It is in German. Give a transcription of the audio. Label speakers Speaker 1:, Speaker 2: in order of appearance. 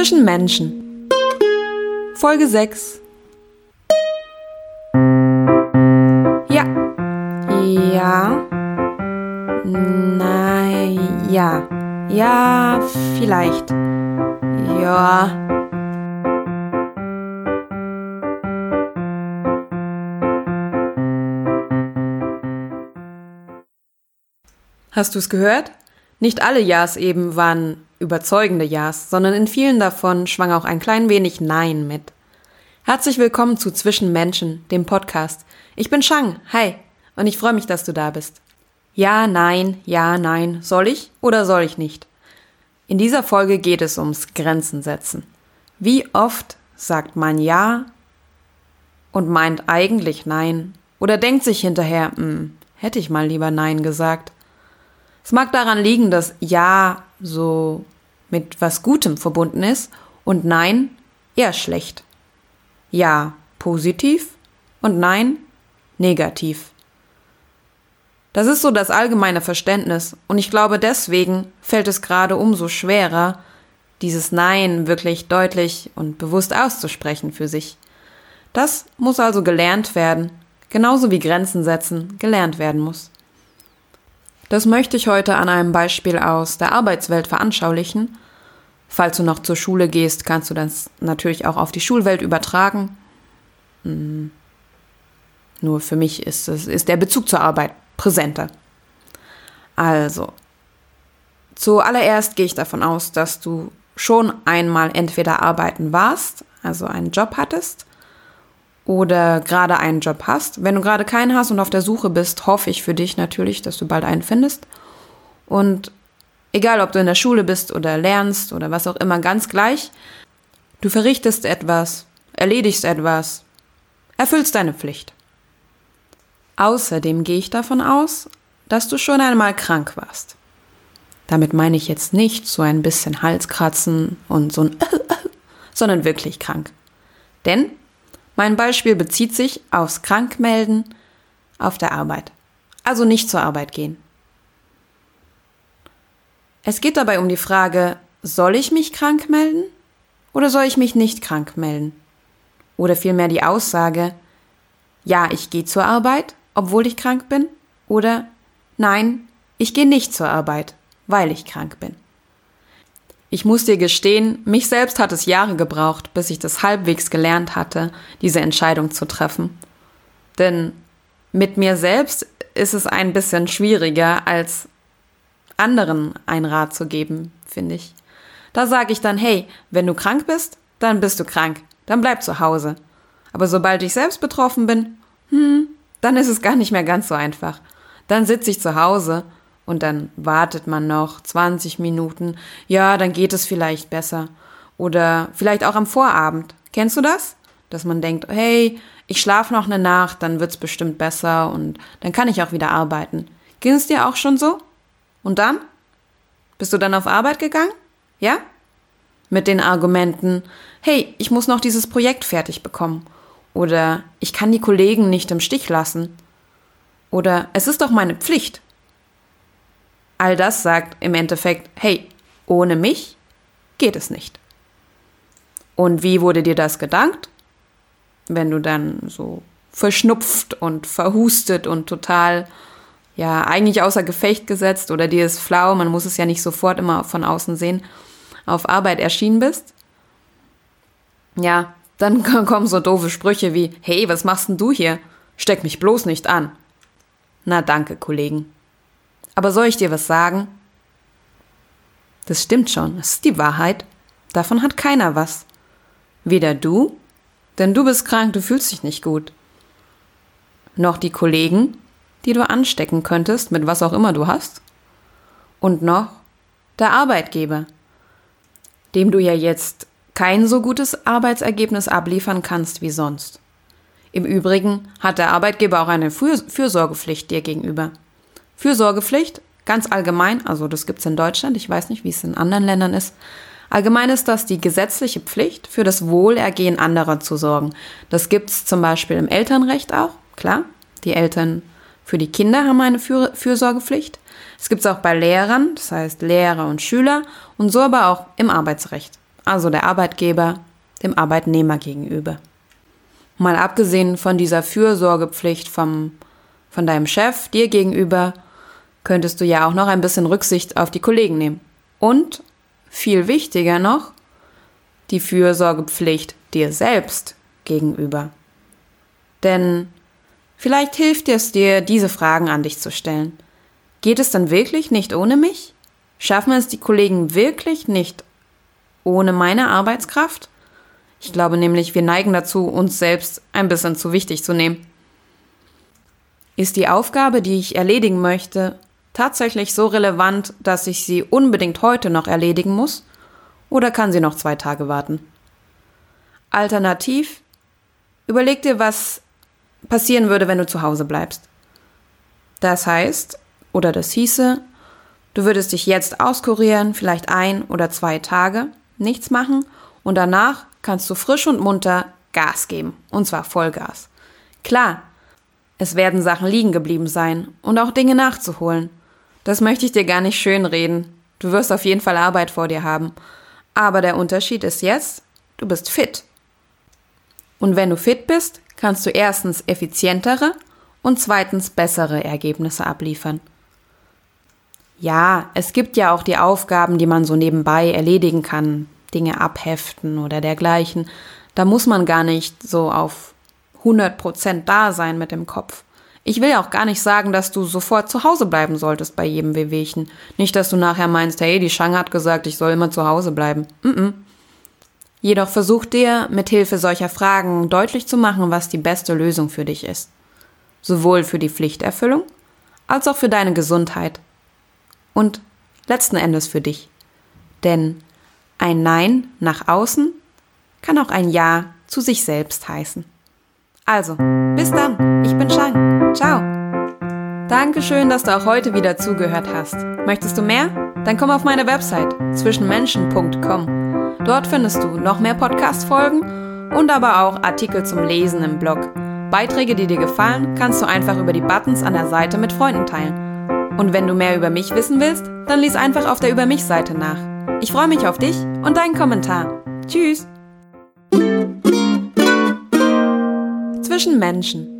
Speaker 1: Zwischen Menschen. Folge 6. Ja. Ja. Nein. Ja. Ja, vielleicht. Ja. Hast du es gehört? Nicht alle Ja's eben waren überzeugende Ja's, sondern in vielen davon schwang auch ein klein wenig Nein mit. Herzlich willkommen zu Zwischen Menschen, dem Podcast. Ich bin Shang, hi, und ich freue mich, dass du da bist. Ja, nein, ja, nein, soll ich oder soll ich nicht? In dieser Folge geht es ums Grenzen setzen. Wie oft sagt man Ja und meint eigentlich Nein oder denkt sich hinterher, hm, hätte ich mal lieber Nein gesagt. Es mag daran liegen, dass Ja so mit was Gutem verbunden ist und Nein eher schlecht. Ja positiv und Nein negativ. Das ist so das allgemeine Verständnis und ich glaube deswegen fällt es gerade umso schwerer, dieses Nein wirklich deutlich und bewusst auszusprechen für sich. Das muss also gelernt werden, genauso wie Grenzen setzen gelernt werden muss. Das möchte ich heute an einem Beispiel aus der Arbeitswelt veranschaulichen. Falls du noch zur Schule gehst, kannst du das natürlich auch auf die Schulwelt übertragen. Hm. Nur für mich ist, es, ist der Bezug zur Arbeit präsenter. Also, zuallererst gehe ich davon aus, dass du schon einmal entweder arbeiten warst, also einen Job hattest, oder gerade einen Job hast. Wenn du gerade keinen hast und auf der Suche bist, hoffe ich für dich natürlich, dass du bald einen findest. Und egal, ob du in der Schule bist oder lernst oder was auch immer, ganz gleich, du verrichtest etwas, erledigst etwas, erfüllst deine Pflicht. Außerdem gehe ich davon aus, dass du schon einmal krank warst. Damit meine ich jetzt nicht so ein bisschen Halskratzen und so ein, sondern wirklich krank. Denn mein Beispiel bezieht sich aufs Krankmelden auf der Arbeit. Also nicht zur Arbeit gehen. Es geht dabei um die Frage, soll ich mich krank melden oder soll ich mich nicht krank melden? Oder vielmehr die Aussage, ja, ich gehe zur Arbeit, obwohl ich krank bin, oder nein, ich gehe nicht zur Arbeit, weil ich krank bin. Ich muss dir gestehen, mich selbst hat es Jahre gebraucht, bis ich das halbwegs gelernt hatte, diese Entscheidung zu treffen. Denn mit mir selbst ist es ein bisschen schwieriger, als anderen einen Rat zu geben, finde ich. Da sage ich dann, hey, wenn du krank bist, dann bist du krank, dann bleib zu Hause. Aber sobald ich selbst betroffen bin, hm, dann ist es gar nicht mehr ganz so einfach. Dann sitze ich zu Hause und dann wartet man noch 20 Minuten. Ja, dann geht es vielleicht besser. Oder vielleicht auch am Vorabend. Kennst du das? Dass man denkt, hey, ich schlafe noch eine Nacht, dann wird's bestimmt besser und dann kann ich auch wieder arbeiten. Ging es dir auch schon so? Und dann? Bist du dann auf Arbeit gegangen? Ja? Mit den Argumenten, hey, ich muss noch dieses Projekt fertig bekommen. Oder ich kann die Kollegen nicht im Stich lassen. Oder es ist doch meine Pflicht. All das sagt im Endeffekt, hey, ohne mich geht es nicht. Und wie wurde dir das gedankt? Wenn du dann so verschnupft und verhustet und total, ja, eigentlich außer Gefecht gesetzt oder dir ist flau, man muss es ja nicht sofort immer von außen sehen, auf Arbeit erschienen bist? Ja, dann kommen so doofe Sprüche wie, hey, was machst denn du hier? Steck mich bloß nicht an. Na danke, Kollegen. Aber soll ich dir was sagen? Das stimmt schon, das ist die Wahrheit. Davon hat keiner was. Weder du, denn du bist krank, du fühlst dich nicht gut. Noch die Kollegen, die du anstecken könntest, mit was auch immer du hast. Und noch der Arbeitgeber, dem du ja jetzt kein so gutes Arbeitsergebnis abliefern kannst wie sonst. Im Übrigen hat der Arbeitgeber auch eine Fürsorgepflicht dir gegenüber. Fürsorgepflicht, ganz allgemein, also das gibt es in Deutschland, ich weiß nicht, wie es in anderen Ländern ist. Allgemein ist das die gesetzliche Pflicht, für das Wohlergehen anderer zu sorgen. Das gibt es zum Beispiel im Elternrecht auch, klar. Die Eltern für die Kinder haben eine für Fürsorgepflicht. Es gibt es auch bei Lehrern, das heißt Lehrer und Schüler und so aber auch im Arbeitsrecht. also der Arbeitgeber, dem Arbeitnehmer gegenüber. Mal abgesehen von dieser Fürsorgepflicht vom, von deinem Chef dir gegenüber, könntest du ja auch noch ein bisschen Rücksicht auf die Kollegen nehmen. Und, viel wichtiger noch, die Fürsorgepflicht dir selbst gegenüber. Denn vielleicht hilft es dir, diese Fragen an dich zu stellen. Geht es dann wirklich nicht ohne mich? Schaffen es die Kollegen wirklich nicht ohne meine Arbeitskraft? Ich glaube nämlich, wir neigen dazu, uns selbst ein bisschen zu wichtig zu nehmen. Ist die Aufgabe, die ich erledigen möchte, tatsächlich so relevant, dass ich sie unbedingt heute noch erledigen muss? Oder kann sie noch zwei Tage warten? Alternativ, überleg dir, was passieren würde, wenn du zu Hause bleibst. Das heißt, oder das hieße, du würdest dich jetzt auskurieren, vielleicht ein oder zwei Tage, nichts machen und danach kannst du frisch und munter Gas geben. Und zwar Vollgas. Klar, es werden Sachen liegen geblieben sein und auch Dinge nachzuholen. Das möchte ich dir gar nicht schönreden. Du wirst auf jeden Fall Arbeit vor dir haben. Aber der Unterschied ist jetzt, du bist fit. Und wenn du fit bist, kannst du erstens effizientere und zweitens bessere Ergebnisse abliefern. Ja, es gibt ja auch die Aufgaben, die man so nebenbei erledigen kann, Dinge abheften oder dergleichen. Da muss man gar nicht so auf 100 Prozent da sein mit dem Kopf. Ich will ja auch gar nicht sagen, dass du sofort zu Hause bleiben solltest bei jedem Wehwehchen. Nicht, dass du nachher meinst, hey, die Schang hat gesagt, ich soll immer zu Hause bleiben. Mm -mm. Jedoch versuch dir mit Hilfe solcher Fragen deutlich zu machen, was die beste Lösung für dich ist. Sowohl für die Pflichterfüllung als auch für deine Gesundheit und letzten Endes für dich. Denn ein Nein nach außen kann auch ein Ja zu sich selbst heißen. Also, bis dann. Ich bin Shang. Ciao. Dankeschön, dass du auch heute wieder zugehört hast. Möchtest du mehr? Dann komm auf meine Website zwischenmenschen.com. Dort findest du noch mehr Podcast-Folgen und aber auch Artikel zum Lesen im Blog. Beiträge, die dir gefallen, kannst du einfach über die Buttons an der Seite mit Freunden teilen. Und wenn du mehr über mich wissen willst, dann lies einfach auf der Über mich Seite nach. Ich freue mich auf dich und deinen Kommentar. Tschüss! Zwischen Menschen